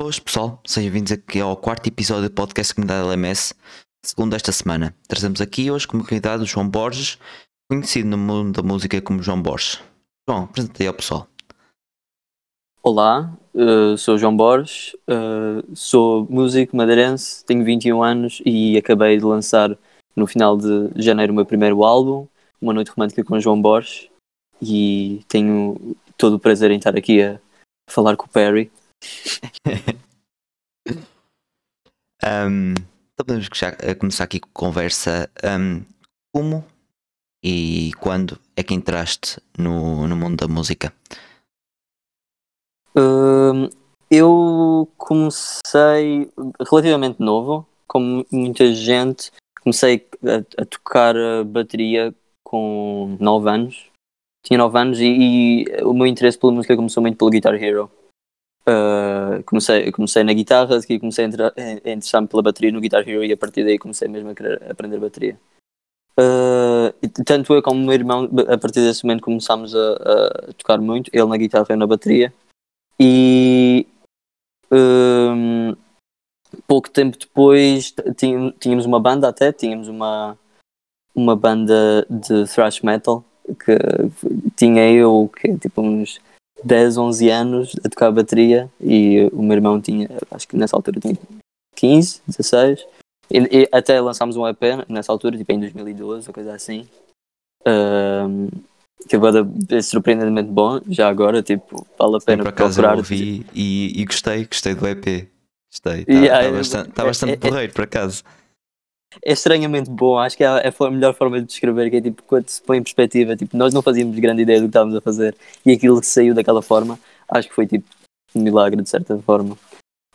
Boas pessoal, sejam bem-vindos aqui ao quarto episódio do podcast Comunidade LMS, segundo esta semana. Trazemos aqui hoje como convidado o João Borges, conhecido no mundo da música como João Borges. João, apresenta aí ao pessoal. Olá, uh, sou João Borges, uh, sou músico madeirense, tenho 21 anos e acabei de lançar no final de janeiro o meu primeiro álbum, Uma Noite Romântica com João Borges, e tenho todo o prazer em estar aqui a falar com o Perry. Um, então podemos começar aqui com conversa. Um, como e quando é que entraste no, no mundo da música? Uh, eu comecei relativamente novo, como muita gente. Comecei a, a tocar bateria com 9 anos. Tinha 9 anos e, e, o meu interesse pela música começou muito pelo Guitar Hero. Uh, comecei, comecei na guitarra, e comecei a, a interessar-me pela bateria no Guitar Hero e a partir daí comecei mesmo a querer aprender bateria. Uh, tanto eu como o meu irmão, a partir desse momento começámos a, a tocar muito, ele na guitarra e eu na bateria. E um, pouco tempo depois tínhamos uma banda até, tínhamos uma, uma banda de thrash metal que tinha eu que tipo uns 10, 11 anos a tocar bateria e o meu irmão tinha, acho que nessa altura tinha 15, 16 e, e até lançámos um EP nessa altura, tipo em 2012 ou coisa assim um, que é surpreendentemente bom, já agora, tipo, vale a pena Sim, por acaso procurar. Eu ouvi e, e, gostei, gostei do EP. Gostei, está yeah, tá bastante, tá bastante é, é, porreiro, por acaso. É estranhamente bom, acho que é a, é a melhor forma de descrever, que é tipo, quando se põe em perspectiva, tipo, nós não fazíamos grande ideia do que estávamos a fazer e aquilo que saiu daquela forma, acho que foi tipo um milagre de certa forma.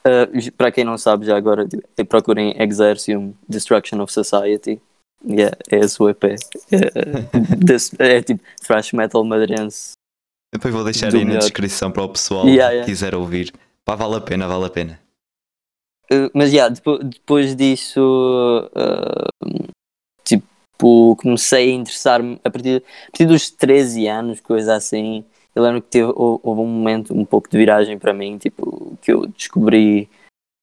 Uh, para quem não sabe já agora, tipo, procurem Exercium Destruction of Society Yeah, é esse o EP. É, é, tipo thrash metal madeirense. Depois vou deixar aí melhor. na descrição para o pessoal yeah, yeah. que quiser ouvir. Pá, vale a pena, vale a pena. Uh, mas já, yeah, depois, depois disso, uh, tipo, comecei a interessar-me a partir, a partir dos 13 anos, coisa assim. Eu lembro que teve, houve um momento um pouco de viragem para mim, tipo, que eu descobri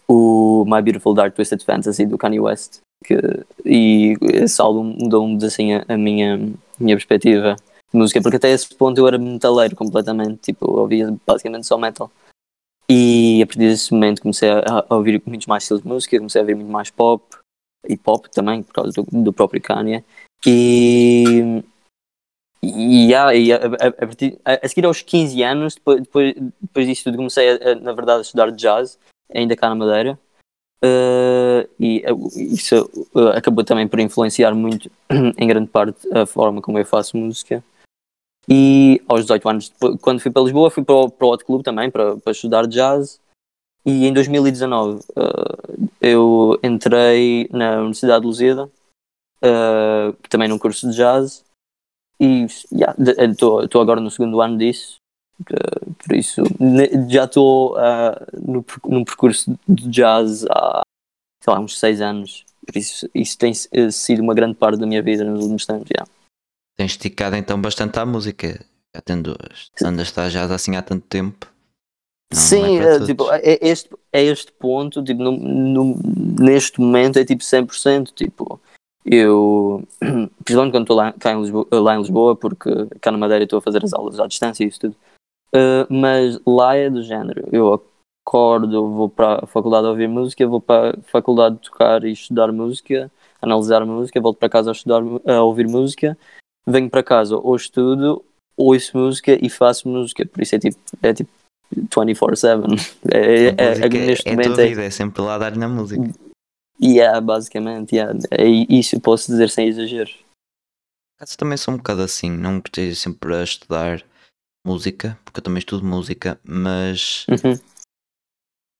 o My Beautiful Dark Twisted Fantasy do Kanye West que, e esse álbum mudou-me assim a, a, minha, minha perspectiva de música, porque até esse ponto eu era metaleiro completamente, tipo, eu ouvia basicamente só metal. E a partir desse momento comecei a, a ouvir muitos mais estilos de música, comecei a ouvir muito mais pop e pop também, por causa do, do próprio Kanye. E, e, yeah, e a, a, partir, a, seguir aos 15 anos, depois, depois, depois disso tudo, comecei a, na verdade a estudar jazz, ainda cá na Madeira. Uh, e isso uh, acabou também por influenciar muito, em grande parte, a forma como eu faço música. E aos 18 anos, quando fui para Lisboa, fui para o, para o Hot Club também, para, para estudar jazz. E em 2019 eu entrei na Universidade de Lusíada, também num curso de jazz. E estou yeah, agora no segundo ano disso. Por isso, já estou uh, no, num percurso de jazz há, sei lá, uns seis anos. Por isso, isso tem eh, sido uma grande parte da minha vida nos últimos tempos. Yeah. Tens esticado então bastante à música, já tendo andas estar jazz assim há tanto tempo. Não, Sim, não é, é tipo, é, este, é este ponto, tipo, no, no, neste momento é tipo 100%, tipo, eu, principalmente quando estou lá, cá em Lisboa, lá em Lisboa, porque cá na Madeira estou a fazer as aulas à distância e isso tudo, Uh, mas lá é do género. Eu acordo, vou para a faculdade a ouvir música, vou para a faculdade tocar e estudar música, analisar música, volto para casa a estudar, a ouvir música, venho para casa ou estudo, ouço música e faço música. Por isso é tipo, é tipo 24-7. É, é, é, neste é momento. Vida, é, é sempre lá dar na música. Yeah, basicamente, yeah. é isso posso dizer sem exageros. Caso também sou um bocado assim, não esteja sempre a estudar música, porque eu também estudo música, mas uhum.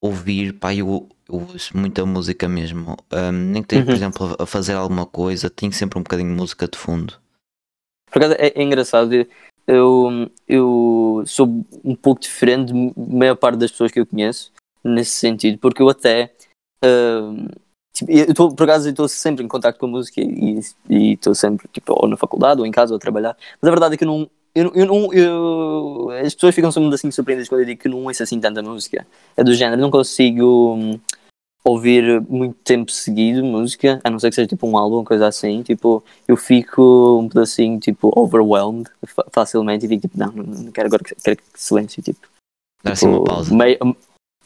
ouvir, pá, eu, eu ouço muita música mesmo. Um, nem que tenha, uhum. por exemplo, a fazer alguma coisa, tenho sempre um bocadinho de música de fundo. Por acaso é, é engraçado, eu, eu sou um pouco diferente da maior parte das pessoas que eu conheço nesse sentido, porque eu até. Uh, tipo, eu tô, por acaso estou sempre em contato com a música e estou sempre tipo, ou na faculdade ou em casa ou a trabalhar, mas a verdade é que eu não, eu, eu. Eu, as pessoas ficam sempre assim surpreendidas quando eu digo que não ouço assim tanta música. É do género, não consigo hum, ouvir muito tempo seguido música, a não ser que seja tipo um álbum, coisa assim. Tipo, eu fico um pedacinho tipo overwhelmed facilmente e digo tipo, não, não quero agora, quero silêncio. Tipo, Dá assim uma pausa. Meio,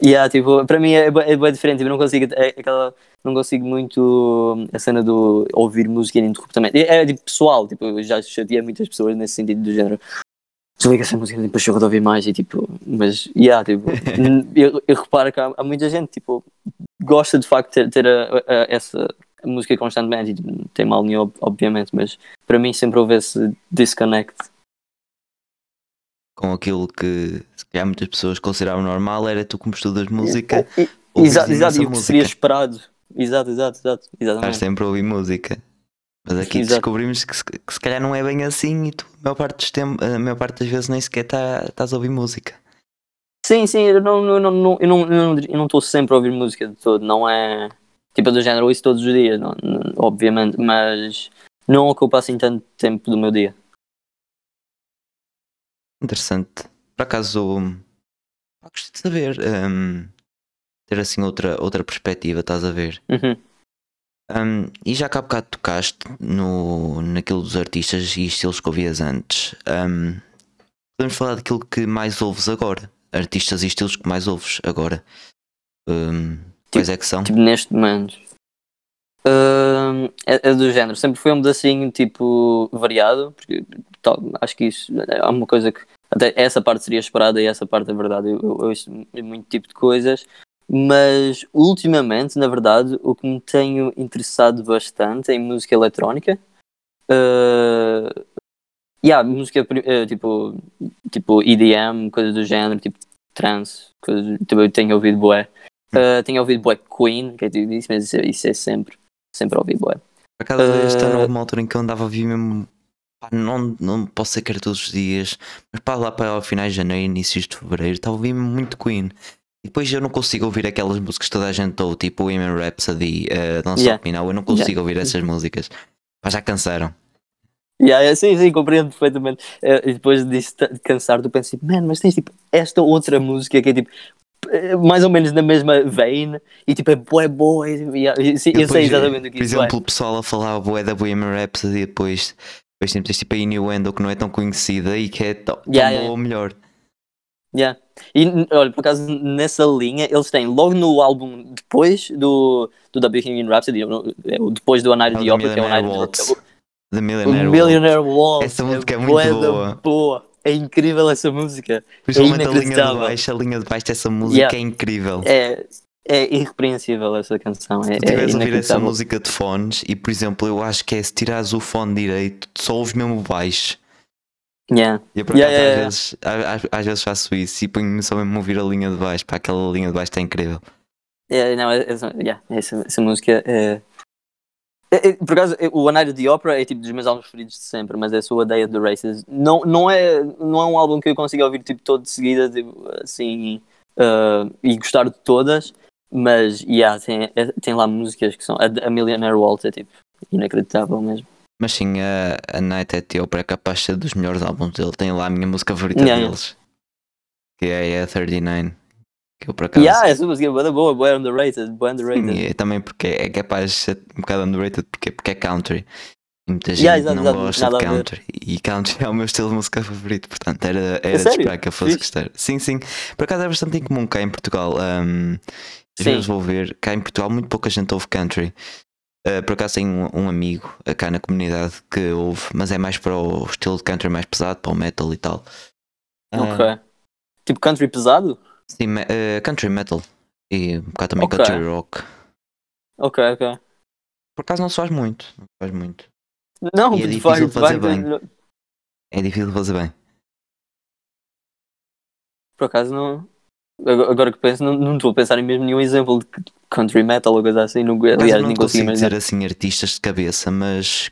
Yeah, tipo, para mim é, é bem diferente, tipo, eu não consigo, é, aquela, não consigo muito a cena do ouvir música ininterruptamente. É, é tipo pessoal, tipo, eu já chateei muitas pessoas nesse sentido do género. Desliga essa música, depois chego de ouvir mais e tipo, mas, yeah, tipo, eu, eu reparo que há, há, muita gente, tipo, gosta de facto de ter, ter a, a, essa música constantemente e tipo, tem mal nenhum, obviamente, mas para mim sempre houve esse disconnect com aquilo que se calhar muitas pessoas consideravam normal, era tu como estudas música. Exato, exato, e o que seria esperado. Exato, exato, exato. Exatamente. Estás sempre a ouvir música. Mas aqui exato. descobrimos que se, que se, calhar não é bem assim e tu, a maior parte, dos a maior parte das vezes, nem sequer tá, estás a ouvir música. Sim, sim, eu não estou não, não, eu não, eu não sempre a ouvir música de todo, não é tipo do género, isso todos os dias, não, obviamente, mas não ocupa assim tanto tempo do meu dia. Interessante. Por acaso, gostei de saber. Um, ter assim outra, outra perspectiva, estás a ver? Uhum. Um, e já que há bocado tocaste no, naquilo dos artistas e estilos que ouvias antes, um, podemos falar daquilo que mais ouves agora? Artistas e estilos que mais ouves agora? Um, quais é que são? Tipo, neste momento. Uh, é, é, do género, sempre foi um pedacinho tipo variado, porque tal, acho que isso é uma coisa que até essa parte seria esperada e essa parte é verdade. Eu, eu ouço muito tipo de coisas, mas ultimamente, na verdade, o que me tenho interessado bastante é em música eletrónica. Uh, yeah, música uh, tipo, tipo EDM, coisas do género, tipo trance, coisas, tipo, eu tenho ouvido bué. Uh, tenho ouvido bué Queen, que é tudo isso, mas isso é, isso é sempre, sempre ouvido bué. Por acaso, uh, este ano houve uma altura em que eu andava a ouvir mesmo não, não posso ser que era todos os dias, mas para lá para finais de janeiro, inícios de fevereiro, estava a ouvir muito Queen. E depois eu não consigo ouvir aquelas músicas que toda a gente ouve, tipo Women Rhapsody, uh, Don't yeah. Stop Me Now, eu não consigo yeah. ouvir essas músicas. Mas já cansaram. Yeah, sim, sim, compreendo perfeitamente. Uh, e depois disso de cansar, tu pensas, tipo, man, mas tens tipo esta outra música que é tipo eh, mais ou menos na mesma vein e tipo é boa, boa. Sim, eu sei exatamente o que Por isso exemplo, é. o pessoal a falar boa da Bohemian Rhapsody e depois depois temos tipo a Innuendo que não é tão conhecida e que é tão, yeah, yeah. boa melhor. Yeah. E olha, por acaso nessa linha eles têm logo no álbum depois do, do The Bohemian Rhapsody, é depois do A Night of the Opera, que é o Night Waltz. The Millionaire, Millionaire Waltz. Essa música é, é muito boa. boa. É incrível essa música. Principalmente é a linha de baixo, a linha de baixo dessa música yeah. é incrível. É, é irrepreensível essa canção. É, se tiveres é a ouvir essa música de fones e, por exemplo, eu acho que é se tirares o fone direito, só ouves mesmo baixo. Yeah. E eu, por yeah, acaso, yeah, às, Vezes, às, às, vezes faço isso e ponho-me só mesmo a ouvir a linha de baixo. Para aquela linha de baixo está incrível. Yeah, não, essa, yeah, essa, essa música é. É, é, por acaso, o A Night of the Opera é tipo dos meus álbuns preferidos de sempre, mas é só A Day of the Races. Não, não, é, não é um álbum que eu consiga ouvir tipo, todo de seguida, tipo, assim, uh, e gostar de todas, mas, yeah, tem, é, tem lá músicas que são. A, a Millionaire Waltz é tipo inacreditável mesmo. Mas sim, a, a Night at the Opera é capaz de ser dos melhores álbuns dele. Tem lá a minha música favorita yeah, deles, que é a 39. Que eu por acaso. Yeah, essa música é boa, boa, boa underrated. Boa underrated. Sim, é, também porque é capaz de ser um bocado underrated porque, porque é country. E muita gente yeah, não gosta de country. E country é o meu estilo de música favorito, portanto era, era de esperar que eu fosse gostar. Sim, sim. Por acaso é bastante incomum cá em Portugal. Um, às vezes vou ver, cá em Portugal muito pouca gente ouve country. Uh, por acaso tenho um, um, amigo cá na comunidade que ouve, mas é mais para o estilo de country mais pesado, para o metal e tal. Uh, ok. Tipo country pesado? Sim, uh, country metal. E um bocado também okay. country rock. Ok, ok. Por acaso não se faz muito. Não faz muito. Não, e é difícil fazer bem. É difícil fazer bem. Por acaso não. Agora que penso, não, não estou a pensar em mesmo nenhum exemplo de country metal ou coisa assim. Não, aliás, não nem consigo dizer assim artistas de cabeça, mas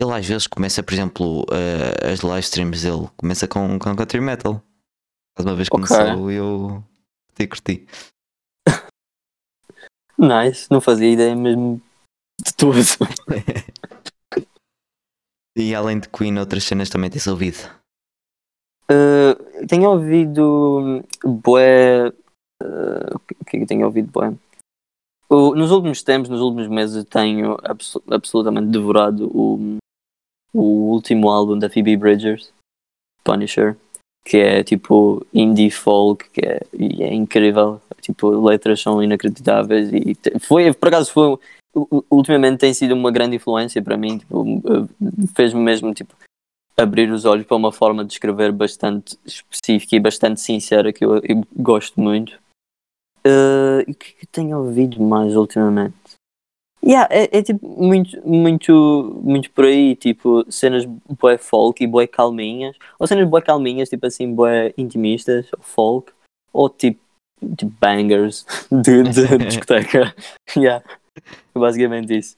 ele às vezes começa, por exemplo, uh, as live streams dele começa com, com country metal. Mais uma vez começou okay. eu te curti. nice, não fazia ideia mesmo de tudo. e além de Queen, outras cenas também tens ouvido? Uh, tenho ouvido bué. Uh, o que é que tenho ouvido? Uh, nos últimos tempos, nos últimos meses, tenho abso absolutamente devorado o, o último álbum da Phoebe Bridgers, Punisher, que é tipo indie folk, que é, é incrível. Tipo, letras são inacreditáveis e foi, por acaso, foi ultimamente tem sido uma grande influência para mim. Tipo, fez-me mesmo tipo abrir os olhos para uma forma de escrever bastante específica e bastante sincera que eu, eu gosto muito. Uh, e o que, é que tenho ouvido mais ultimamente? Yeah, é, é, tipo muito, muito, muito por aí, tipo cenas boé folk e boé calminhas, ou cenas boé calminhas, tipo assim, boé intimistas, ou folk, ou tipo, tipo bangers de, de discoteca. yeah, basicamente isso.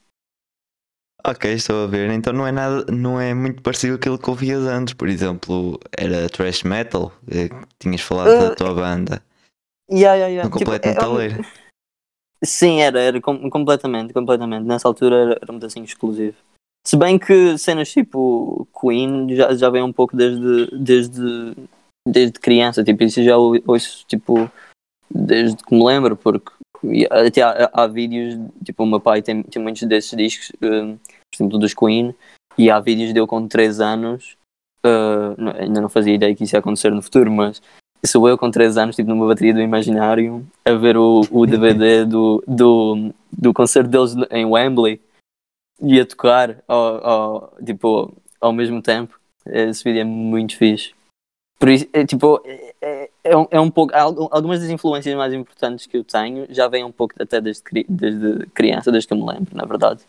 Ok, estou a ver. Então não é nada, não é muito parecido com aquilo que ouvias antes. Por exemplo, era thrash metal, eh, que tinhas falado da tua banda. Yeah, yeah, yeah. No completo tipo, metaleiro. É, sim, era, era com, completamente, completamente. Nessa altura era, era muito assim exclusivo. Se bem que cenas tipo Queen já, já vem um pouco desde, desde, desde criança, tipo, isso já ouço tipo desde que me lembro, porque até há, há, vídeos, tipo, o meu pai tem, tem muitos desses discos, uh, por exemplo, dos Queen, e há vídeos dele com 3 anos, uh, ainda não fazia ideia que isso ia acontecer no futuro, mas sou eu com 3 anos, tipo, numa bateria do Imaginário, a ver o, o DVD do, do, do concerto deles em Wembley, e a tocar, ao, ao, tipo, ao mesmo tempo. Esse vídeo é muito fixe. Por isso, é, tipo, é, é, é, um, é um pouco. Algumas das influências mais importantes que eu tenho já vêm um pouco até desde, desde criança, desde que eu me lembro, na verdade.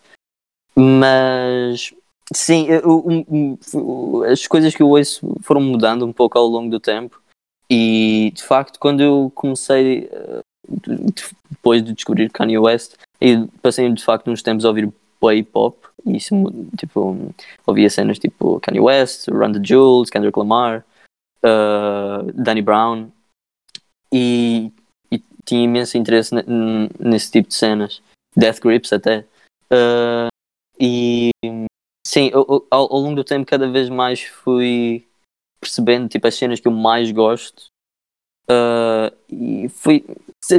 Mas sim, eu, as coisas que eu ouço foram mudando um pouco ao longo do tempo. E de facto, quando eu comecei, eh, depois de descobrir Kanye West, e passei de facto uns tempos a ouvir hip hop. E tipo, ouvia cenas tipo Kanye West, Run the Jewels, Kendrick Lamar uh, Danny Brown e, e, tinha imenso interesse nesse tipo de cenas, Death Grips até. Uh, e sim, ao, ao, longo do tempo cada vez mais fui percebendo tipo, as cenas que eu mais gosto uh, e fui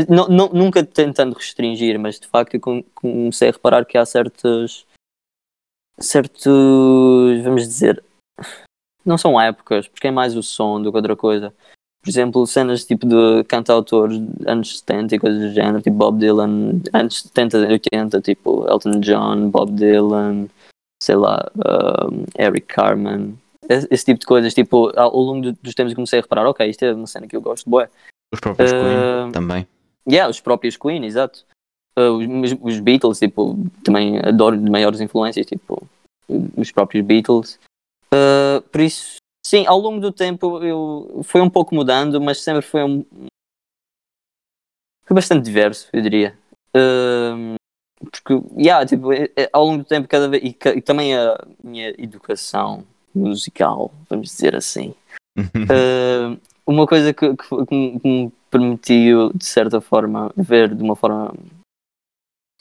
não, não, nunca tentando restringir, mas de facto eu comecei a reparar que há certos certos, vamos dizer, não são épocas, porque é mais o som do que outra coisa. Por exemplo, cenas tipo de cantautores anos 70 e coisas do género, tipo Bob Dylan, anos 70 e 80, tipo Elton John, Bob Dylan, sei lá, um, Eric Carmen, esse, esse, tipo de coisas. Tipo, ao longo dos tempos comecei a reparar, ok, isto é uma cena que eu gosto, boé. Os próprios uh, Queen também. Yeah, os próprios Queen, exato. Uh, os, os, Beatles, tipo, também adoro de maiores influências, tipo, os próprios Beatles. Uh, por isso, sim, ao longo do tempo eu foi um pouco mudando, mas sempre foi um foi bastante diverso, eu diria. Uh, porque, yeah, tipo, é, é, ao longo do tempo, cada vez, e, e, também a minha educação musical, vamos dizer assim, uh, uma coisa que, que, que, me permitiu, de certa forma, ver de uma forma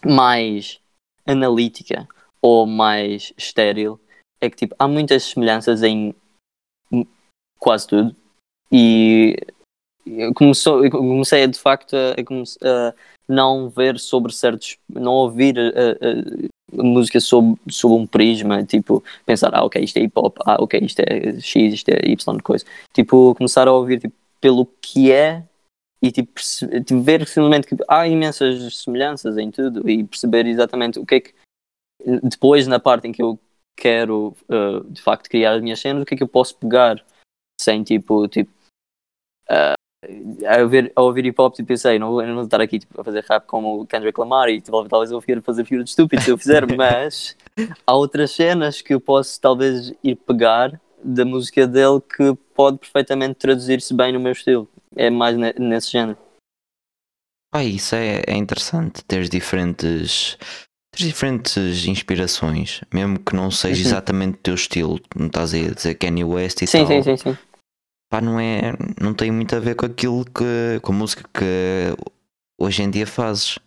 mais analítica ou mais estéril é que tipo, há muitas semelhanças em quase tudo e eu, comecei de facto a, a, não ver sobre certos, não ouvir a, a, música sob, sob um prisma, tipo, pensar, ah ok, isto é hip hop, ah ok, isto é X, isto é Y coisa. Tipo, começar a ouvir tipo, pelo que é e tipo, tipo ver simplesmente que há imensas semelhanças em tudo e perceber exatamente o que é que depois na parte em que eu quero uh, de facto criar as minhas cenas, o que é que eu posso pegar sem tipo, tipo uh, a, ouvir, a ouvir hip hop e pensei, não vou, não vou estar aqui tipo, a fazer rap como o Kendrick Lamar e tipo, talvez eu vou fazer figura de estúpido se eu fizer, mas há outras cenas que eu posso talvez ir pegar da música dele que pode perfeitamente traduzir-se bem no meu estilo. É mais nesse género. Ah, isso é, é interessante, ter diferentes diferentes inspirações, mesmo que não seja uhum. exatamente o teu estilo, não estás a dizer Kanye West e sim, tal. Sim, sim, sim. Pá, não é, não tem muito a ver com aquilo que, com a música que hoje em dia fazes.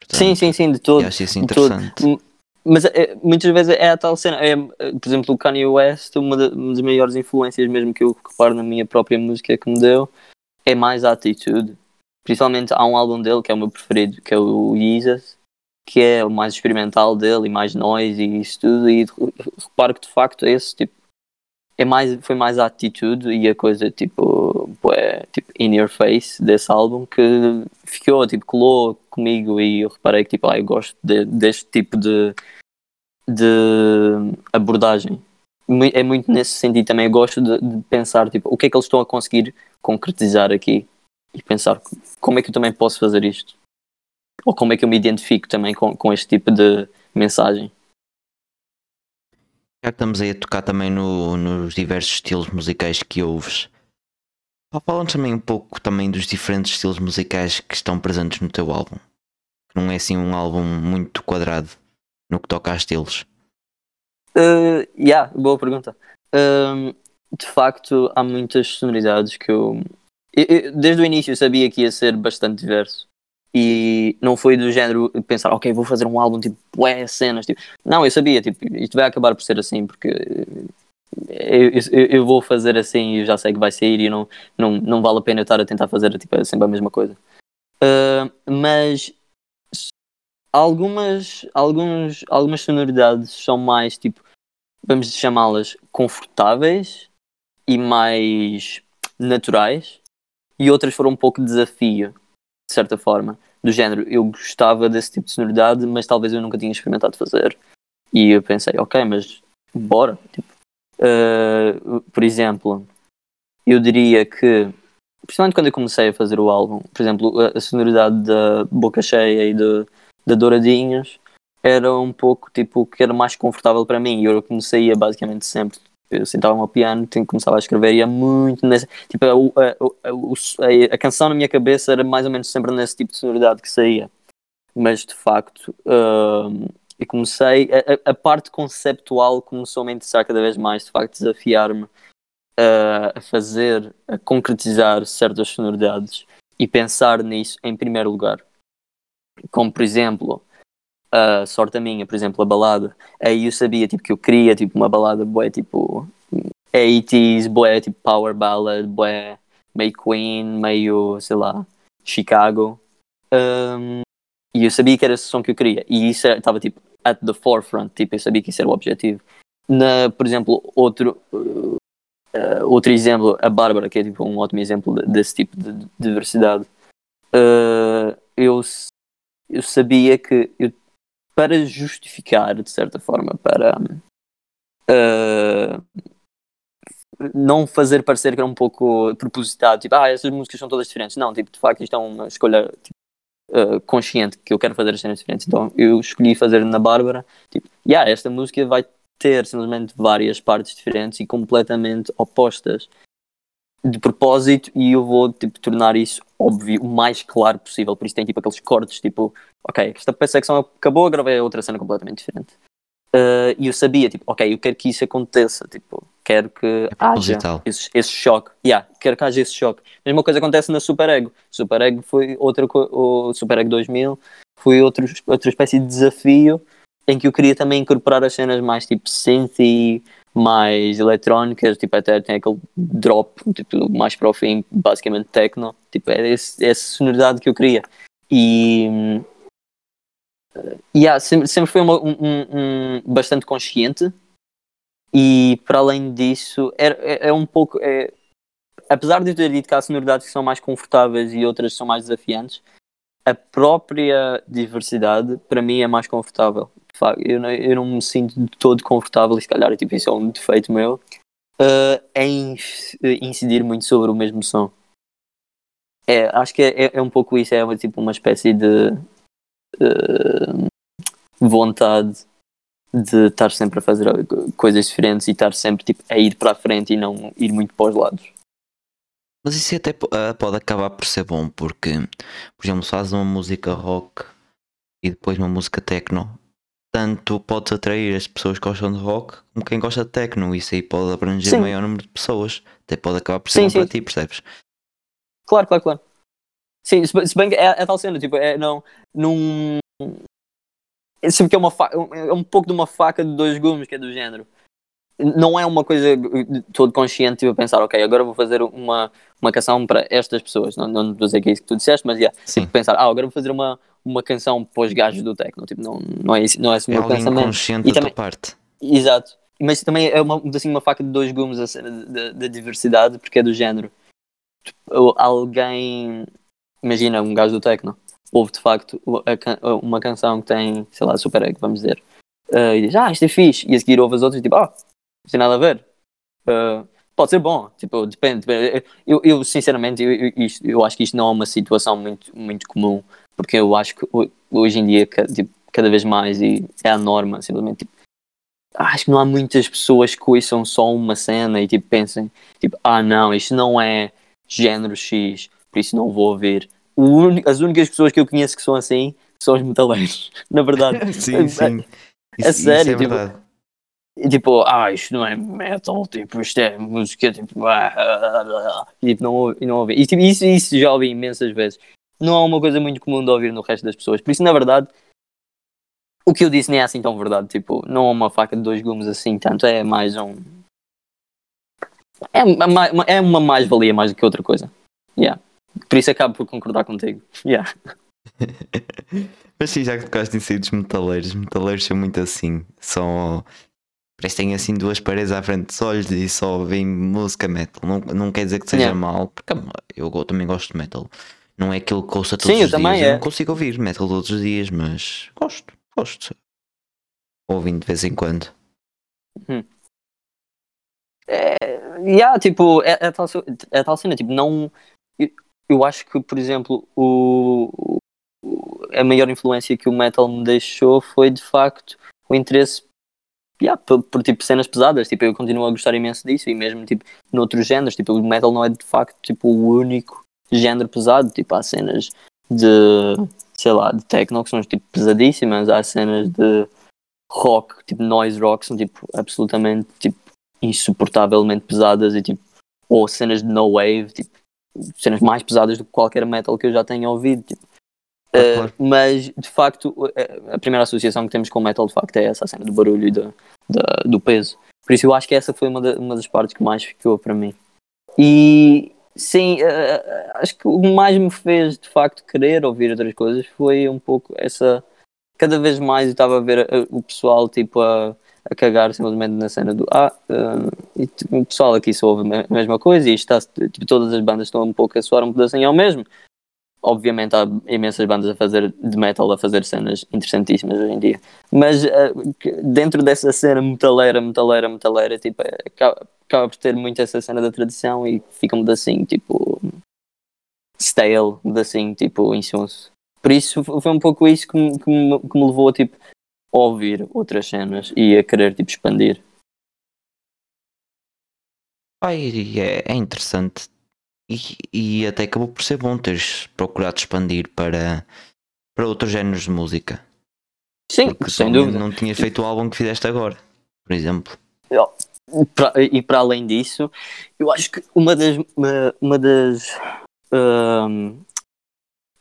Portanto, sim, sim, sim, de todo. acho isso interessante. mas é, muitas vezes é a tal cena. É, por exemplo, o Kanye West, uma, das maiores influências mesmo que eu reparo na minha própria música que me deu, é mais a atitude. Principalmente há um álbum dele que é o meu preferido, que é o Jesus, que é o mais experimental dele e mais noise e isso tudo. E reparo que de facto esse tipo é mais, foi mais a atitude e a coisa tipo, é, tipo in your face desse álbum que ficou, tipo, colou comigo e eu reparei que tipo, ah, eu gosto de, deste tipo de, de abordagem. É muito nesse sentido também. Eu gosto de, de, pensar tipo, o que é que eles estão a conseguir concretizar aqui e pensar como é que eu também posso fazer isto. Ou como é que eu me identifico também com, com este tipo de mensagem. Já que estamos aí a tocar também no, nos diversos estilos musicais que ouves, fala-nos também um pouco também dos diferentes estilos musicais que estão presentes no teu álbum. Que não é assim um álbum muito quadrado no que toca a estilos. Uh, yeah, boa pergunta. Uh, de facto, há muitas sonoridades que eu, eu, eu, Desde o início eu sabia que ia ser bastante diverso e não foi do género pensar, ok, vou fazer um álbum tipo, ué, cenas, tipo. Não, eu sabia, tipo, isto vai acabar por ser assim, porque eu, eu, eu, vou fazer assim e já sei que vai sair e não, não, não vale a pena eu estar a tentar fazer tipo, sempre a mesma coisa. Uh, mas algumas, alguns, algumas sonoridades são mais tipo, vamos chamá-las confortáveis e mais naturais, e outras foram um pouco desafio de certa forma. Do género, eu gostava desse tipo de sonoridade, mas talvez eu nunca tinha experimentado fazer. E eu pensei, ok, mas bora. Tipo, uh, por exemplo, eu diria que, principalmente quando eu comecei a fazer o álbum, por exemplo, a, a sonoridade da Boca Cheia e da Douradinhos era um pouco tipo que era mais confortável para mim. E eu comecei a basicamente sempre eu sentava-me ao piano, começava a escrever é muito nesse, tipo, a, a, a, a, canção na minha cabeça era mais ou menos sempre nesse tipo de sonoridade que saía. Mas de facto, uh, eu comecei, a, parte conceptual começou a me interessar cada vez mais, de facto, desafiar-me a fazer, a concretizar certas sonoridades e pensar nisso em primeiro lugar. Como por exemplo, a sorte a minha, por exemplo, a balada, aí eu sabia tipo, que eu queria tipo, uma balada boé tipo 80s, boé tipo power ballad, boé meio Queen, meio, sei lá, Chicago. Um, e eu sabia que era esse som que eu queria. E isso estava tipo at the forefront, tipo, eu sabia que isso era o objetivo. Na, por exemplo, outro, uh, outro exemplo, a Bárbara, que é tipo um ótimo exemplo desse tipo de diversidade. Uh, eu, eu sabia que eu para justificar, de certa forma, para uh, não fazer parecer que era um pouco propositado, tipo, ah, essas músicas são todas diferentes. Não, tipo, de facto, isto é uma escolha tipo, uh, consciente que eu quero fazer as cenas diferentes. Então eu escolhi fazer na Bárbara, tipo, yeah, esta música vai ter simplesmente várias partes diferentes e completamente opostas de propósito e eu vou tipo, tornar isso óbvio, o mais claro possível. Por isso tem tipo aqueles cortes, tipo, ok, esta perseguição acabou, agora é outra cena completamente diferente. Uh, e eu sabia, tipo, ok, eu quero que isso aconteça, tipo, quero que é haja esse, esse, choque. Yeah, quero que haja esse choque. A mesma coisa acontece na Super Ego. Super Ego foi outra o Super Ego 2000 foi outro, outra espécie de desafio em que eu queria também incorporar as cenas mais tipo synth e mais eletrónicas, tipo, até tem aquele drop, tipo, mais para o fim, basicamente techno, tipo, é esse, essa sonoridade que eu queria. E yeah, sempre, sempre foi uma, um, um, bastante consciente. E para além disso é, é, é um pouco é, apesar de eu ter dito que há sonoridades que são mais confortáveis e outras são mais desafiantes a própria diversidade para mim é mais confortável eu não, eu não me sinto de todo confortável, e se calhar tipo, isso é um defeito meu, uh, em incidir muito sobre o mesmo som. É, acho que é, é um pouco isso, é tipo uma espécie de uh, vontade de estar sempre a fazer coisas diferentes e estar sempre tipo, a ir para a frente e não ir muito para os lados. Mas isso até pode acabar por ser bom, porque, por exemplo, se fazes uma música rock e depois uma música techno, tanto podes atrair as pessoas que gostam de rock como quem gosta de techno. Isso aí pode abranger o maior número de pessoas. Até pode acabar por ser sim, sim. para ti, percebes? Claro, claro, claro. Sim, se bem que é, é tal cena, tipo, é, não, num, é sempre que é, uma é um pouco de uma faca de dois gumes, que é do género. Não é uma coisa todo consciente, tipo, a pensar, ok, agora vou fazer uma, uma canção para estas pessoas. Não, não vou dizer que é isso que tu disseste, mas yeah, Sim. Tipo, pensar, ah, agora vou fazer uma, uma canção para os gajos do techno. Tipo, não, não é, isso, não é esse o meu é pensamento. inconsciente e da também, parte. Exato. Mas também é uma, assim, uma faca de dois gumes a cena da diversidade, porque é do género. Tipo, alguém, imagina, um gajo do techno, ouve de facto uma canção que tem, sei lá, super egg, vamos dizer, uh, e diz, ah, isto é fixe, e a seguir ouve as outras e tipo, ah, não tem nada a ver. Uh, pode ser bom, tipo, depende. depende. Eu, eu, sinceramente, eu, eu, isto, eu, acho que isto não é uma situação muito, muito comum, porque eu acho que hoje em dia, tipo, cada vez mais, e é a norma, simplesmente, tipo, acho que não há muitas pessoas que ouçam só uma cena e tipo pensem, tipo, ah não, isto não é género X, por isso não vou ouvir. as únicas pessoas que eu conheço que são assim são os metaleiros, na verdade. sim, sim. É, é sério, isso é tipo, tipo, ah, isto não é metal, tipo, isto é música, tipo, ah, ah, ah, e, tipo não, não ouvi. E tipo, isso, isso já ouvi imensas vezes. Não é uma coisa muito comum de ouvir no resto das pessoas. Por isso, na verdade, o que eu disse nem é assim tão verdade. Tipo, não é uma faca de dois gumes assim, tanto é mais um. É uma, é uma mais-valia mais do que outra coisa. Yeah. Por isso acabo por concordar contigo. Yeah. Mas sim, já que tocaste em dos metaleiros, metaleiros são muito assim. São. Parece que têm assim duas paredes à frente dos olhos e só vem música metal. Não, não quer dizer que seja yeah. mal, porque eu também gosto de metal. Não é aquilo que ouço todos sim, os dias. Também, é. Eu não consigo ouvir metal todos os dias, mas gosto. Gosto. Ouvindo de vez em quando. Hum. É, yeah, tipo, é, é, tal, é tal cena, tipo, não. Eu, eu acho que, por exemplo, o, o, a maior influência que o metal me deixou foi de facto o interesse yeah, por, por, tipo cenas pesadas. Tipo, eu continuo a gostar imenso disso e mesmo tipo noutros géneros, tipo, o metal não é de facto tipo o único género pesado, tipo, há cenas de sei lá, de techno que são tipo pesadíssimas, há cenas de rock, tipo noise rock, são tipo absolutamente tipo insuportavelmente pesadas e tipo ou cenas de no wave, tipo cenas mais pesadas do que qualquer metal que eu já tenha ouvido, tipo. Uh, mas de facto a primeira associação que temos com o metal de facto é essa a cena do barulho e do, do, do peso. Por isso eu acho que essa foi uma, uma das partes que mais ficou para mim. E, Sim, uh, acho que o que mais me fez de facto querer ouvir outras coisas foi um pouco essa. Cada vez mais eu estava a ver uh, o pessoal tipo a, a cagar simplesmente na cena do Ah, uh, e, o pessoal aqui só ouve a mesma coisa e está, tipo, todas as bandas estão um pouco a soar um pedacinho ao mesmo. Obviamente há imensas bandas a fazer de metal, a fazer cenas interessantíssimas hoje em dia. Mas dentro dessa cena metaleira, metaleira, metaleira, tipo, é, acaba, acaba por ter muito essa cena da tradição e fica um assim, tipo, stale, um assim, tipo, insunso. Por isso foi um pouco isso que me, que me, que me levou tipo, a ouvir outras cenas e a querer tipo, expandir. Ai, é interessante e, e até acabou por ser bom teres procurado expandir para, para outros géneros de música. Sim, Porque sem dúvida. Não tinhas feito o álbum que fizeste agora, por exemplo. E para além disso, eu acho que uma das uma, das um,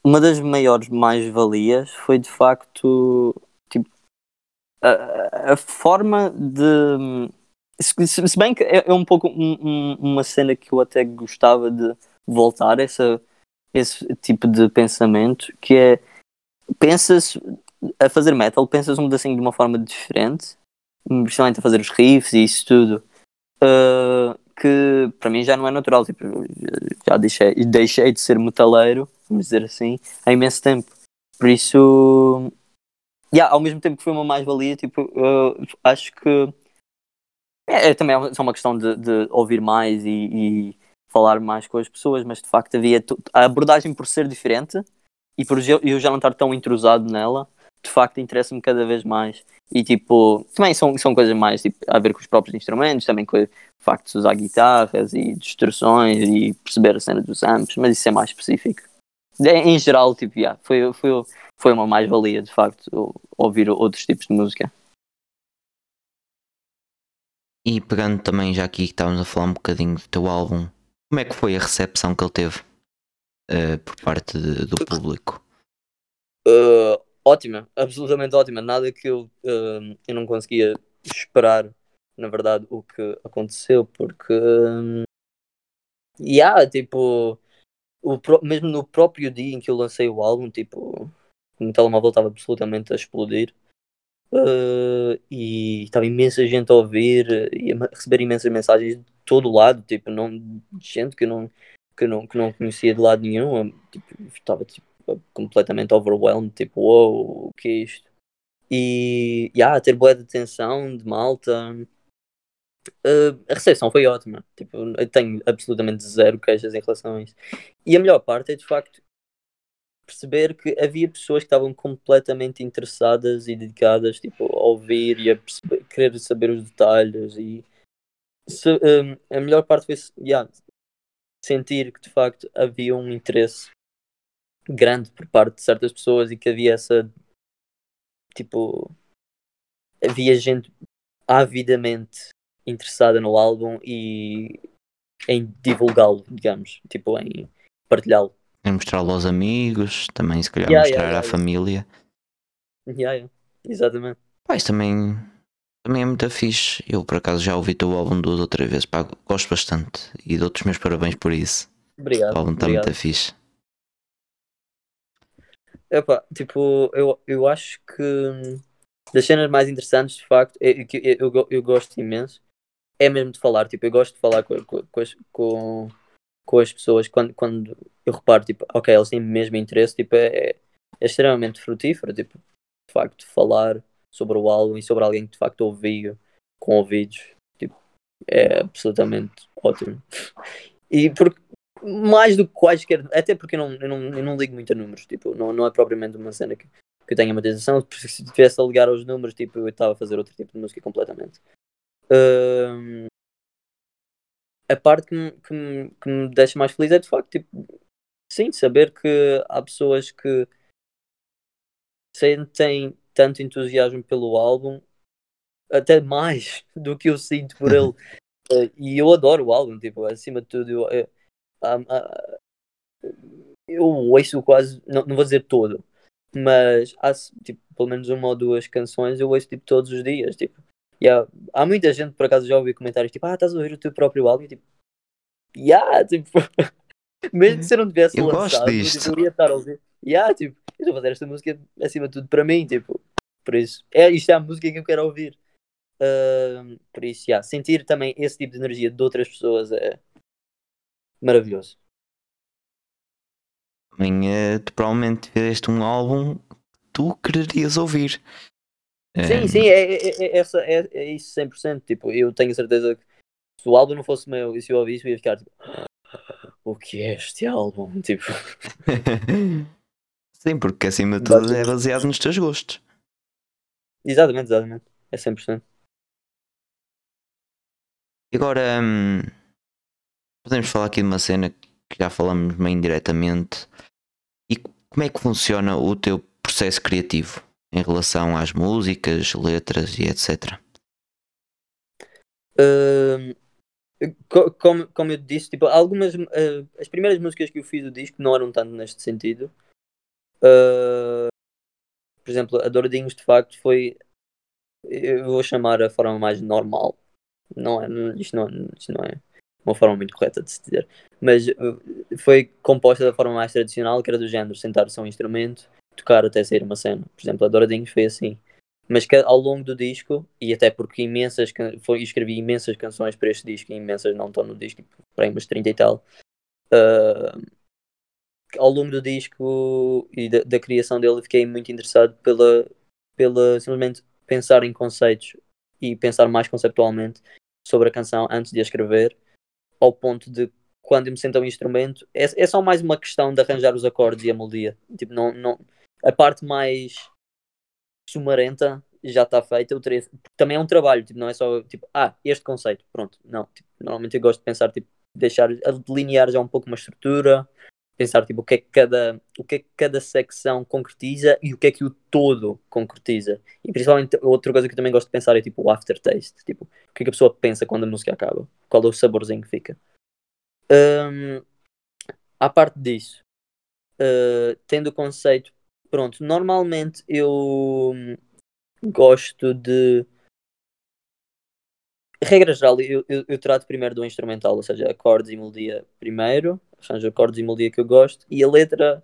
uma das maiores mais-valias foi de facto tipo, a, a forma de se, bem que é, é um pouco um, um, uma cena que eu até gostava de voltar essa esse tipo de pensamento que é pensas a fazer metal pensas um assim de uma forma diferente principalmente a fazer os riffs e isso tudo, uh, que para mim já não é natural. Tipo, já deixei, deixei de ser metaleiro, vamos dizer assim, há imenso tempo. Por isso, yeah, ao mesmo tempo que foi uma mais-valia, tipo, uh, acho que é, é também é só uma questão de, de ouvir mais e, e, falar mais com as pessoas, mas de facto havia a abordagem por ser diferente e por eu já não estar tão entrosado nela, de facto interessa-me cada vez mais. E tipo, também são, são coisas mais tipo, a ver com os próprios instrumentos, também com o facto de usar guitarras e distorções e perceber a cena dos amps, mas isso é mais específico. Em geral, tipo, yeah, foi, foi, foi uma mais-valia, de facto, ouvir outros tipos de música. E pegando também, já aqui que estávamos a falar um bocadinho do teu álbum, como é que foi a recepção que ele teve uh, por parte de, do público? Uh, ótima, absolutamente ótima. Nada que eu, uh, eu não conseguia esperar, na verdade, o que aconteceu, porque. Um, yeah, tipo. O, mesmo no próprio dia em que eu lancei o álbum, tipo, o meu telemóvel estava absolutamente a explodir. Uh, e estava imensa gente a ouvir e a receber imensas mensagens de todo lado, tipo, não, gente que não, que não, que não conhecia de lado nenhum, tipo, estava tipo, completamente overwhelmed, tipo, wow, o que é isto? E yeah, ter boa de atenção de malta. Uh, a recepção foi ótima. Tipo, eu tenho absolutamente zero queixas em relação a isso. E a melhor parte é de facto perceber que havia pessoas que estavam completamente interessadas e dedicadas tipo, a ouvir e a perceber, querer saber os detalhes. E se, um, a melhor parte foi yeah, sentir que de facto havia um interesse grande por parte de certas pessoas e que havia essa tipo havia gente avidamente interessada no álbum e em divulgá-lo, digamos, tipo em partilhá-lo. Em mostrá-lo aos amigos, também se calhar yeah, mostrar yeah, yeah, à família. Yeah. Exatamente. Pá, isso também, também é muito fixe. Eu por acaso já ouvi o álbum duas ou três vezes, pá, gosto bastante e dou-te os meus parabéns por isso. Obrigado. O álbum está muito fixe. Epá, tipo, eu, eu acho que das cenas mais interessantes, de facto, é, que eu, eu, eu, gosto imenso, é mesmo de falar. Tipo, eu gosto de falar com, com, com, com, com as pessoas quando, quando eu reparo, tipo, ok, eles têm mesmo interesse, tipo, é, é, é extremamente frutífero, tipo, de facto, falar sobre o álbum e sobre alguém que de facto ouviu com ouvidos, tipo, é absolutamente ótimo. E porque mais do que quaisquer, até porque eu não, eu não, eu não ligo muito a números, tipo, não, não é propriamente uma cena que, que tenha uma atenção, porque se tivesse a ligar aos números, tipo, eu estava a fazer outro tipo de música completamente. Um, a parte que me, que, me, que me deixa mais feliz é de facto, tipo, sim, saber que há pessoas que sentem tanto entusiasmo pelo álbum, até mais do que eu sinto por ele. Uh, e eu adoro o álbum, tipo, acima de tudo, eu, eu, um, uh, eu ouço quase, não, não vou dizer todo, mas há tipo, pelo menos uma ou duas canções eu ouço tipo, todos os dias. Tipo, yeah. Há muita gente, por acaso, já ouvi comentários tipo, ah, estás a ouvir o teu próprio álbum? E, tipo, yeah, tipo, mesmo se eu não tivesse eu lançado, tipo, eu iria estar a ouvir. Yeah, tipo, eu estou a fazer esta música acima de tudo para mim, tipo, por isso, é, isto é a música que eu quero ouvir. Uh, por isso, yeah, sentir também esse tipo de energia de outras pessoas é, maravilhoso. Também tu provavelmente fizeste um álbum que tu quererias ouvir. Sim, sim, é, é, é, essa, é, é isso 100%. Tipo, eu tenho certeza que se o álbum não fosse meu e se eu ouvisse, eu ia ficar tipo, o que é este álbum? Tipo... sim, porque acima de tudo é baseado nos teus gostos. Exatamente, exatamente. É 100%. E agora. Hum podemos falar aqui de uma cena que já falamos meio indiretamente. E como é que funciona o teu processo criativo em relação às músicas, letras e etc? Uh, como, como eu disse, tipo, algumas uh, as primeiras músicas que eu fiz do disco não eram tanto neste sentido. Uh, por exemplo, a Douradinhos de facto foi eu vou chamar a forma mais normal. Não é, isto não, isto não é uma forma muito correta de se dizer, mas uh, foi composta da forma mais tradicional, que era do género sentar-se a um instrumento, tocar até sair uma cena. Por exemplo, a Douradinhos foi assim. Mas que ao longo do disco, e até porque imensas foi, escrevi imensas canções para este disco, e imensas não estão no disco, tipo, para aí umas 30 e tal. Uh, ao longo do disco e da, da, criação dele, fiquei muito interessado pela, pela simplesmente pensar em conceitos e pensar mais conceptualmente sobre a canção antes de a escrever ao ponto de quando eu me sento a um instrumento, é, é só mais uma questão de arranjar os acordes e a melodia. Tipo, não, não, a parte mais sumarenta já está feita. Teria, também é um trabalho, tipo, não é só tipo, ah, este conceito, pronto. Não, tipo, normalmente eu gosto de pensar, tipo, deixar, delinear já um pouco uma estrutura, pensar tipo, o que é que cada, o que é que cada secção concretiza e o que é que o todo concretiza. E principalmente outra coisa que eu também gosto de pensar é tipo o aftertaste, tipo, o que é que a pessoa pensa quando a música acaba, qual é o saborzinho que fica. Um, parte disso, uh, tendo o conceito pronto, normalmente eu gosto de. Regra geral, eu, eu, eu trato primeiro do instrumental, ou seja, acordes e melodia primeiro, arranjo acordes e melodia que eu gosto, e a letra,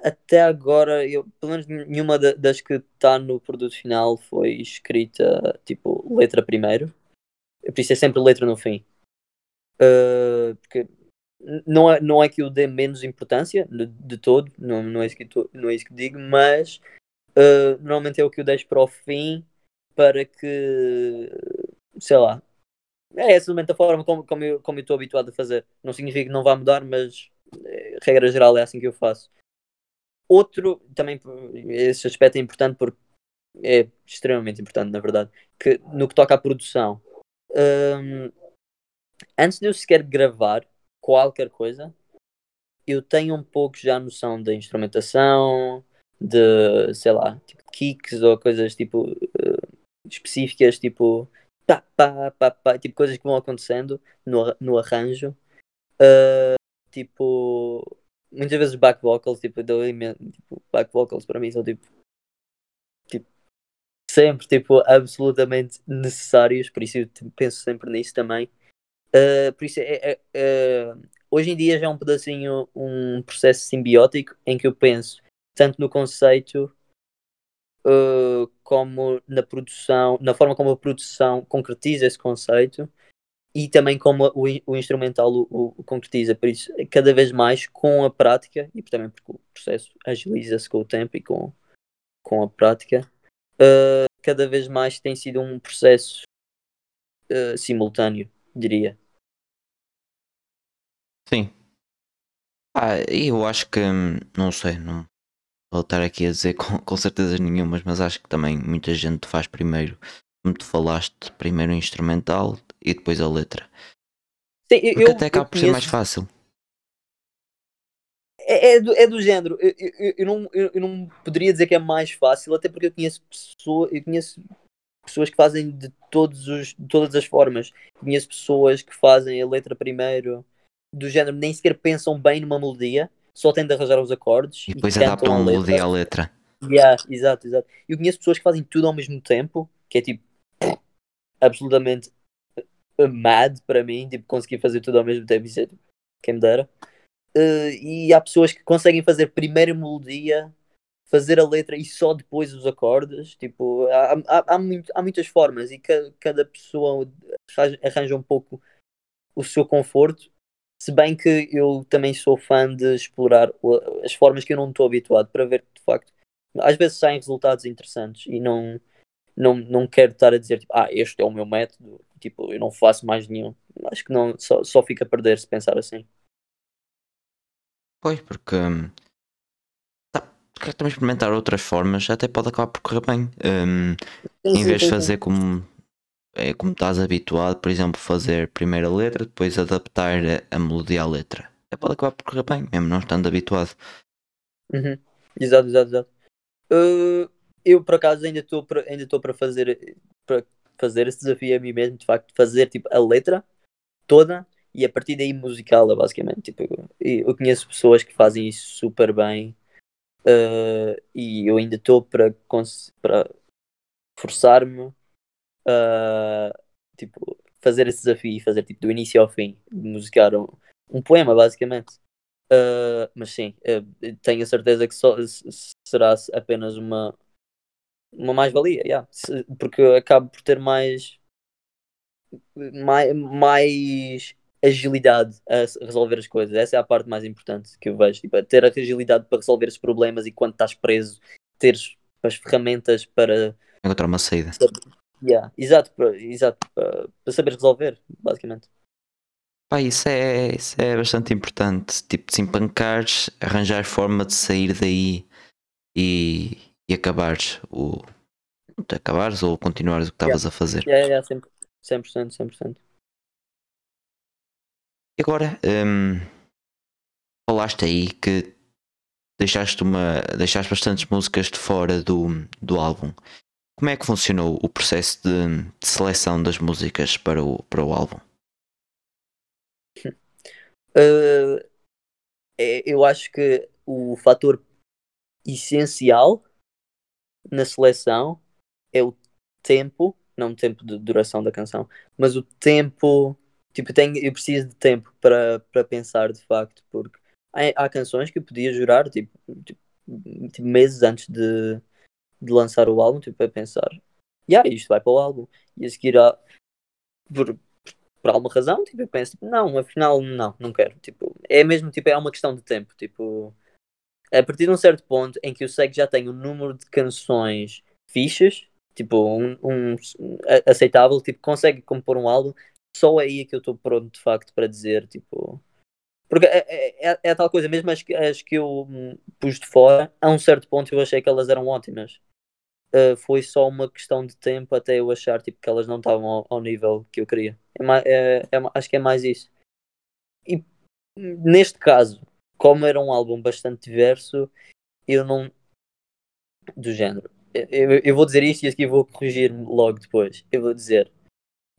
até agora, eu, pelo menos nenhuma das que está no produto final foi escrita tipo letra primeiro, por isso é sempre letra no fim. Uh, porque não é, não é que eu dê menos importância de, de todo, não, não, é isso que não é isso que digo, mas uh, normalmente é o que eu deixo para o fim para que, sei lá, é exatamente a forma como, como, eu, como estou habituado a fazer. Não significa que não vá mudar, mas eh, regra geral é assim que eu faço. Outro, também esse aspecto é importante porque é extremamente importante, na verdade, que no que toca à produção. Um, antes de eu sequer gravar, qualquer coisa, eu tenho um pouco já noção da instrumentação, de, sei lá, tipo kicks ou coisas tipo uh, específicas, tipo pá, pá, pá, pá, tipo coisas que vão acontecendo no, no arranjo. Uh, tipo, muitas vezes back vocals, tipo, tipo, back vocals para mim são tipo, tipo sempre tipo absolutamente necessários, por isso eu penso sempre nisso também. Uh, por isso, é, é, uh, hoje em dia já é um pedacinho um processo simbiótico em que eu penso tanto no conceito uh, como na produção, na forma como a produção concretiza esse conceito e também como o, o instrumental o, o, concretiza. Por isso, cada vez mais com a prática e também porque o processo agiliza-se com o tempo e com, com a prática, cada vez mais tem sido um processo simultâneo, diria. Sim. Ah, eu acho que, hum, não sei, não vou estar aqui a dizer com, com certeza nenhumas, mas acho que também muita gente faz primeiro, como tu falaste, primeiro o instrumental e depois a letra. Sim, Porque eu, até acaba por ser mais fácil. É, é, do, é do género. Eu, eu, eu, não, eu, eu não poderia dizer que é mais fácil, até porque eu conheço pessoas, eu conheço pessoas que fazem de, todos os, de todas as formas. Conheço pessoas que fazem a letra primeiro, do género nem sequer pensam bem numa melodia, só têm de arranjar os acordes e depois adaptam a melodia à letra. Yeah, exato, exato. Eu conheço pessoas que fazem tudo ao mesmo tempo, que é tipo absolutamente mad para mim, tipo, conseguir fazer tudo ao mesmo tempo, isso é tipo, quem me dera. Uh, e há pessoas que conseguem fazer primeiro a melodia, fazer a letra e só depois os acordes. Tipo, há, há, há, muito, há muitas formas e ca, cada pessoa arranja um pouco o seu conforto se bem que eu também sou fã de explorar as formas que eu não estou habituado para ver que de facto às vezes saem resultados interessantes e não, não, não quero estar a dizer tipo, ah, este é o meu método, tipo, eu não faço mais nenhum. Acho que não, só, só fica a perder se pensar assim. Pois, porque hum, tá, quero também experimentar outras formas, até pode acabar por correr bem. Um, sim, em vez sim, de fazer sim. como é como estás habituado, por exemplo, fazer primeiro a letra, depois adaptar a, a melodia à letra. É pode acabar por correr bem, mesmo não estando habituado. Uhum. Exato, exato, exato. Uh, eu por acaso ainda estou ainda estou para fazer para fazer esse desafio a mim mesmo, de facto, fazer tipo a letra toda e a partir daí musicá-la, basicamente. Tipo, eu conheço pessoas que fazem isso super bem uh, e eu ainda estou para forçar-me uh, tipo, fazer esse desafio e fazer tipo, do início ao fim, musicar um, um poema, basicamente. Uh, mas sim, uh, tenho a certeza que só será apenas uma, uma mais-valia, yeah. porque acabo por ter mais, mais, mais agilidade a resolver as coisas. Essa é a parte mais importante que eu vejo. Tipo, ter a agilidade para resolver os problemas e quando estás preso, teres as ferramentas para encontrar uma saída. Yeah, exato, para, exato, para, para saber resolver, basicamente. Pá, isso é, isso é bastante importante. Tipo, se empancares, arranjar forma de sair daí e, e acabares o. Acabares ou continuares o que estavas yeah. a fazer. Yeah, yeah, 100%, 100%, 100%. E agora, um, falaste aí que deixaste, uma, deixaste bastantes músicas de fora do, do álbum. Como é que funcionou o processo de, de seleção das músicas para o, para o álbum? Uh, eu acho que o fator essencial na seleção é o tempo, não o tempo de duração da canção, mas o tempo. Tipo, eu, tenho, eu preciso de tempo para, para pensar de facto, porque há, há canções que eu podia jurar, tipo, tipo, tipo meses antes de, de lançar o álbum, tipo, a pensar, yeah, isto vai para o álbum, e a seguir, há, por, por alguma razão, tipo, eu penso, tipo, não, afinal, não, não quero, tipo, é mesmo, tipo, é uma questão de tempo, tipo, a partir de um certo ponto em que eu sei que já tenho um número de canções fichas, tipo, um, um aceitável, tipo, consegue compor um álbum, só aí é que eu estou pronto de facto para dizer, tipo. Porque é, é, é, é a tal coisa, mesmo as, as que eu pus de fora, a um certo ponto eu achei que elas eram ótimas. Uh, foi só uma questão de tempo até eu achar tipo, que elas não estavam ao, ao nível que eu queria. É, é, é, acho que é mais isso. E neste caso, como era um álbum bastante diverso, eu não. do género. Eu, eu vou dizer isto e aqui vou corrigir logo depois. Eu vou dizer.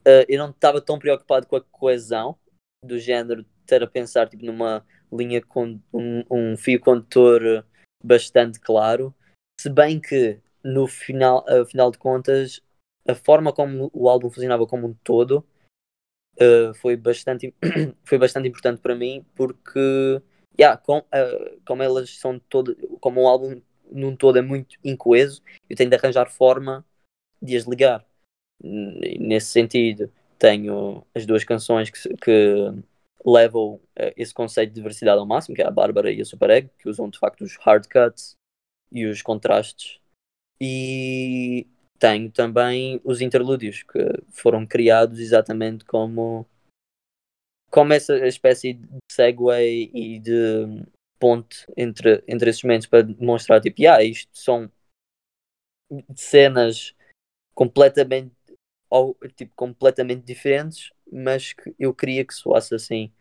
Uh, eu não estava tão preocupado com a coesão do género, ter a pensar tipo, numa linha com um, um fio condutor bastante claro. Se bem que no final, uh, final de contas, a forma como o álbum funcionava como um todo uh, foi, bastante, foi bastante importante para mim porque yeah, com, uh, como elas são todo, como um álbum num todo é muito incoeso, eu tenho de arranjar forma de as ligar. Nesse sentido, tenho as duas canções que, que levam uh, esse conceito de diversidade ao máximo, que é a Bárbara e a Super Egg, que usam de facto os hard cuts e os contrastes. E tenho também os interlúdios, que foram criados exatamente como como essa espécie de segue e de ponte entre, entre esses momentos para demonstrar tipo, yeah, isto são cenas completamente ou, tipo, completamente diferentes, mas que eu queria que soasse assim.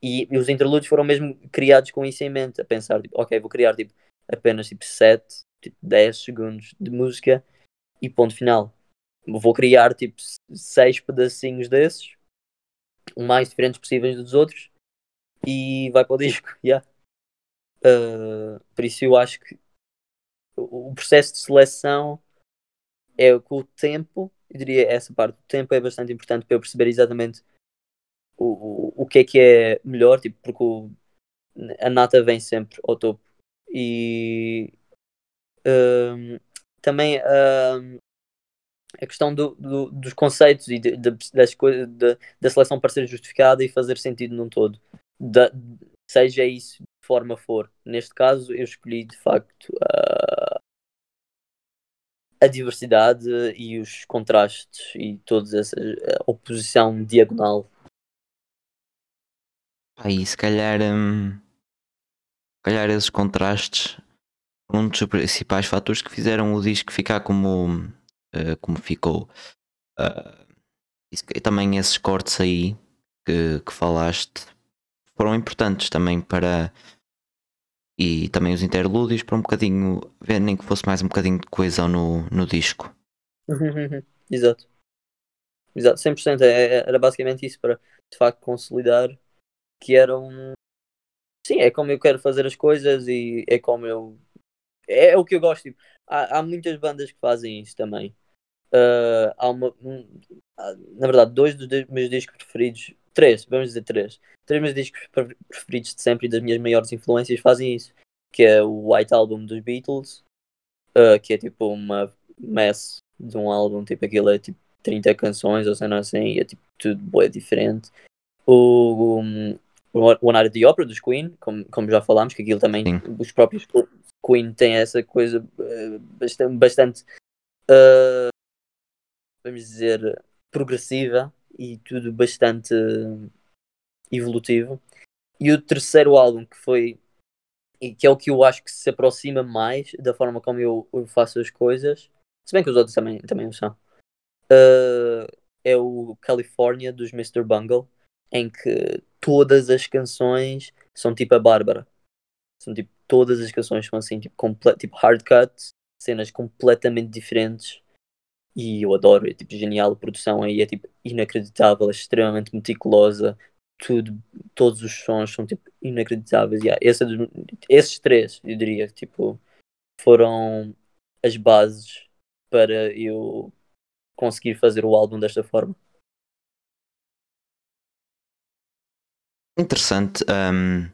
E, e, os interlúdios foram mesmo criados com isso em mente, a pensar, tipo, ok, vou criar tipo, apenas tipo 7, tipo, 10 segundos de música e ponto final. Vou criar tipo 6 pedacinhos desses o mais diferentes possíveis dos outros e vai para o disco. Yeah. Uh, por isso eu acho que o processo de seleção é com o tempo, eu diria essa parte, o tempo é bastante importante para eu perceber exatamente o, o, o que é que é melhor, tipo, porque o, a nata vem sempre ao topo. E uh, também uh, a questão do, do, dos conceitos e de, de, das coisas da seleção para ser justificada e fazer sentido num todo. Da, seja isso de forma for. Neste caso, eu escolhi de facto a, a diversidade e os contrastes e toda essa oposição diagonal. Aí, se calhar, hum, se calhar esses contrastes um dos principais fatores que fizeram o disco ficar como uh, como ficou. Uh, e também esses cortes aí que, que falaste foram importantes também para e também os interlúdios para um bocadinho ver nem que fosse mais um bocadinho de coesão no, no disco. Exato. Exato, 100%. É, é, era basicamente isso para de facto consolidar que era um. Sim, é como eu quero fazer as coisas e é como eu. É, é o que eu gosto. Tipo, há, há muitas bandas que fazem isso também. Uh, há uma, um, na verdade, dois dos meus discos preferidos, três, vamos dizer três, três meus discos preferidos de sempre e das minhas maiores influências fazem isso, que é o White Album dos Beatles, uh, que é tipo uma mess de um álbum, tipo aquilo é tipo 30 canções ou sei não assim, e é tipo tudo é diferente. O, um, One Night at the Opera dos Queen, como, como já falámos, que aquilo também, Sim. os próprios Queen têm essa coisa uh, bastante, bastante uh, vamos dizer, progressiva e tudo bastante evolutivo. E o terceiro álbum, que foi e que é o que eu acho que se aproxima mais da forma como eu, eu faço as coisas, se bem que os outros também, também o são, uh, é o California dos Mr. Bungle, em que todas as canções são tipo a Bárbara. São tipo, todas as canções são assim, tipo, tipo hard cuts, cenas completamente diferentes e eu adoro, é tipo genial a produção aí, é tipo inacreditável, é extremamente meticulosa, tudo, todos os sons são tipo inacreditáveis. Yeah, esse é esses três, eu diria, tipo, foram as bases para eu conseguir fazer o álbum desta forma. Interessante. Um,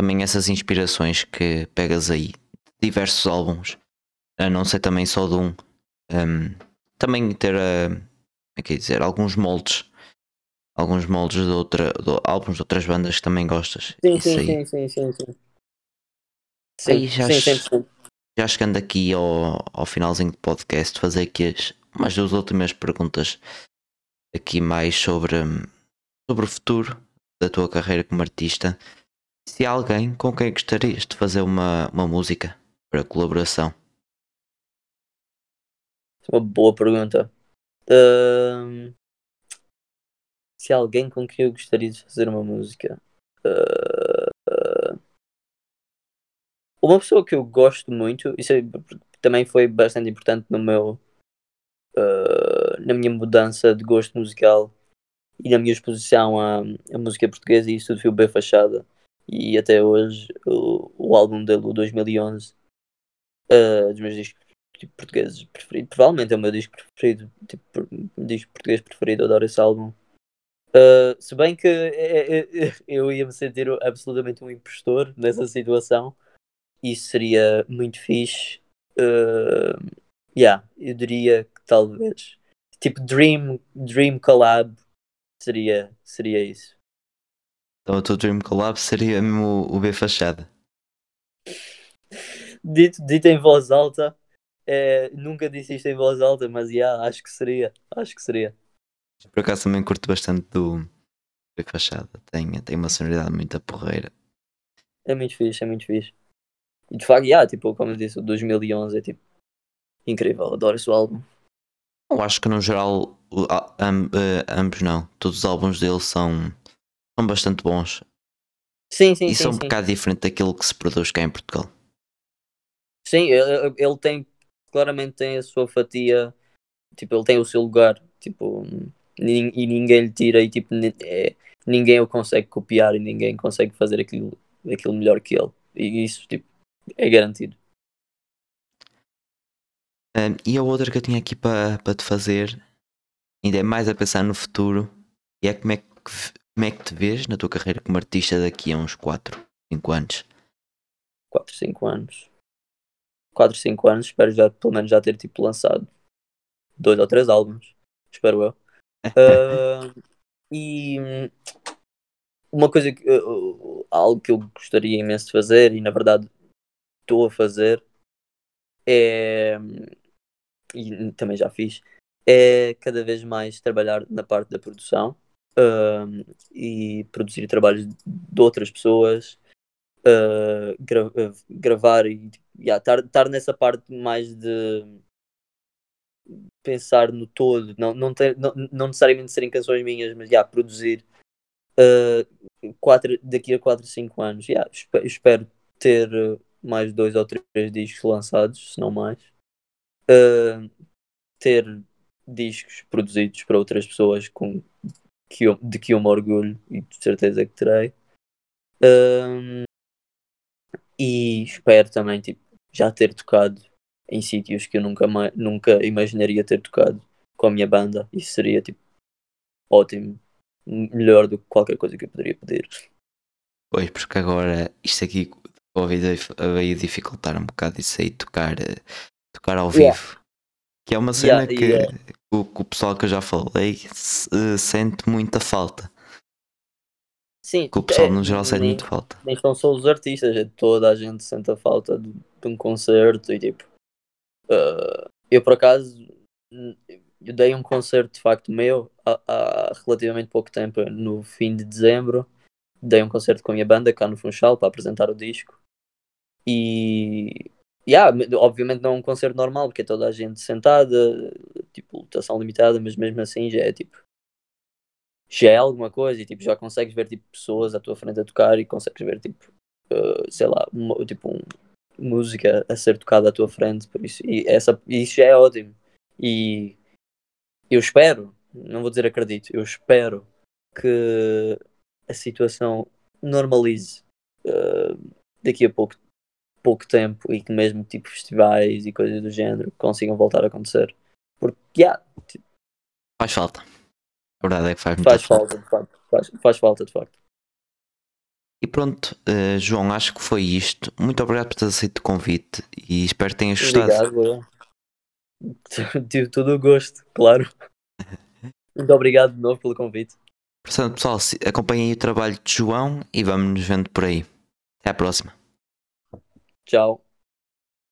também essas inspirações que pegas aí, diversos álbuns, a não ser também só de um. um também ter, uh, como é que é dizer, alguns moldes. Alguns moldes de, outra, de álbuns de outras bandas que também gostas. Sim, sim, sim, sim, sim, sim. Sim, aí já, sim, sim, já chegando aqui ao, ao finalzinho do podcast, fazer aqui as, mais duas últimas perguntas aqui mais sobre, sobre o futuro da tua carreira como artista, se há alguém com quem gostarias de fazer uma, uma música para colaboração? Uma boa pergunta. Uh, se há alguém com quem eu gostaria de fazer uma música. Uh, uma pessoa que eu gosto muito, isso é, também foi bastante importante no meu uh, na minha mudança de gosto musical e na minha exposição à, à música portuguesa e isso tudo foi o B Fachada e até hoje o, o álbum dele, o 2011 uh, dos meus discos tipo, portugueses preferidos, provavelmente é o meu disco preferido tipo, disco português preferido, adoro esse álbum uh, se bem que é, é, eu ia me sentir absolutamente um impostor nessa situação isso seria muito fixe uh, yeah, eu diria que talvez tipo Dream, Dream Collab Seria, seria isso. Então o teu Dream Collab seria mesmo o, B Fachada. Dito, dito em voz alta, é, nunca disse isto em voz alta, mas já, yeah, acho que seria. Acho que seria. Por acaso também curto bastante do B Fachada. Tem, tem uma sonoridade muito porreira. É muito fixe, é muito fixe. E de facto, yeah, tipo, como eu disse, o 2011 é tipo incrível, adoro esse álbum. Eu acho que no geral eh, ambos não. Todos os álbuns dele são, são bastante bons. Sim, sim, e sim, são sim. um bocado diferente daquilo que se produz cá em Portugal. Sim, ele, ele tem claramente tem a sua fatia, tipo, ele tem o seu lugar, tipo, e ninguém lhe tira e tipo, é, ninguém o consegue copiar e ninguém consegue fazer aquilo, aquilo melhor que ele. E isso tipo, é garantido. Um, e a outra que eu tinha aqui para pa te fazer, ainda é mais a pensar no futuro, e é como é, que, como é que te vês na tua carreira como artista daqui a uns 4, 5 anos? 4, 5 anos. 4, 5 anos, espero já pelo menos já ter tipo lançado dois ou três álbuns, espero eu. uh, e uma coisa que uh, algo que eu gostaria imenso de fazer e na verdade estou a fazer é e também já fiz, é cada vez mais trabalhar na parte da produção uh, e produzir trabalhos de outras pessoas, uh, gra gravar e estar yeah, nessa parte mais de pensar no todo, não, não, ter, não, não necessariamente serem canções minhas, mas yeah, produzir uh, quatro, daqui a 4, 5 anos. Yeah, espero, espero ter mais dois ou três discos lançados, se não mais uh, ter discos produzidos para outras pessoas com, que eu, de que eu me orgulho e de certeza que terei. Um, e espero também tipo, já ter tocado em sítios que eu nunca, nunca imaginaria ter tocado com a minha banda. Isso seria tipo ótimo, melhor do que qualquer coisa que eu poderia pedir. Pois, porque agora isto aqui Covid veio dificultar um bocado isso aí, tocar eh, tocar ao vivo. Yeah. Que é uma cena yeah, que, yeah. O, que, o, pessoal que eu já falei se, sente muita falta. Sim, que o pessoal é, no geral sente muito falta. Nem são só os artistas, é toda a gente sente a falta de, de um concerto e tipo. Uh, eu por acaso eu dei um concerto de facto meu há, há, relativamente pouco tempo, no fim de dezembro. Dei um concerto com a minha banda cá no Funchal para apresentar o disco. E Yeah, obviamente não é um concerto normal, porque é toda a gente sentada, tipo, lotação limitada, mas mesmo assim já é tipo. Já é alguma coisa e tipo, já consegues ver tipo, pessoas à tua frente a tocar e consegues ver tipo, uh, sei lá, uma, tipo, um, música a ser tocada à tua frente, por isso, e essa, isso já é ótimo. E eu espero, não vou dizer acredito, eu espero que a situação normalize uh, daqui a pouco pouco tempo e que mesmo tipo festivais e coisas do género consigam voltar a acontecer. Porque, yeah, tipo, Faz falta. A verdade é que faz faz falta, de facto. Faz, faz falta, de facto. E pronto, eh, João, acho que foi isto. Muito obrigado por teres aceito o convite e espero que tenhas gostado. Obrigado. Tive todo o gosto, claro. Muito obrigado de novo pelo convite. Portanto, pessoal, acompanhem o trabalho de João e vamos nos vendo por aí. Até à próxima. Ciao.